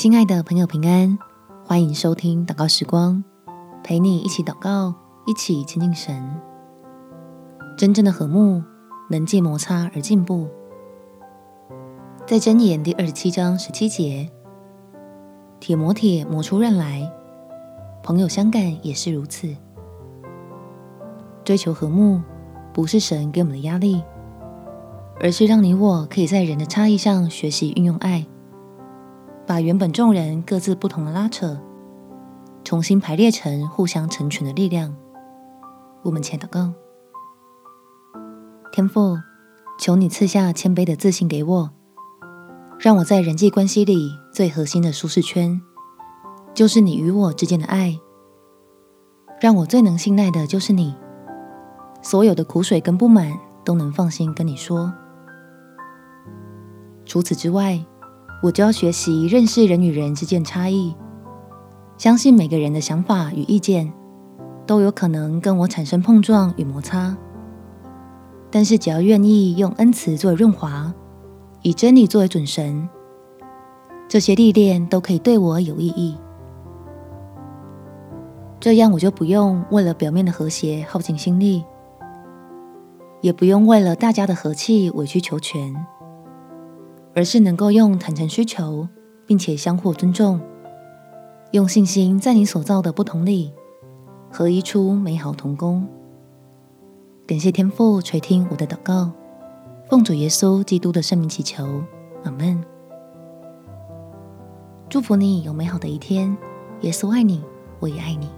亲爱的朋友，平安，欢迎收听祷告时光，陪你一起祷告，一起亲近神。真正的和睦能借摩擦而进步。在箴言第二十七章十七节，铁磨铁磨出刃来，朋友相感也是如此。追求和睦，不是神给我们的压力，而是让你我可以在人的差异上学习运用爱。把原本众人各自不同的拉扯，重新排列成互相成全的力量。我们前祷告：天父，求你赐下谦卑的自信给我，让我在人际关系里最核心的舒适圈，就是你与我之间的爱。让我最能信赖的就是你，所有的苦水跟不满都能放心跟你说。除此之外，我就要学习认识人与人之间差异，相信每个人的想法与意见都有可能跟我产生碰撞与摩擦，但是只要愿意用恩慈作为润滑，以真理作为准绳，这些历练都可以对我有意义。这样我就不用为了表面的和谐耗尽心力，也不用为了大家的和气委曲求全。而是能够用坦诚需求，并且相互尊重，用信心在你所造的不同里合一出美好同工。感谢天父垂听我的祷告，奉主耶稣基督的圣名祈求，阿门。祝福你有美好的一天。耶稣爱你，我也爱你。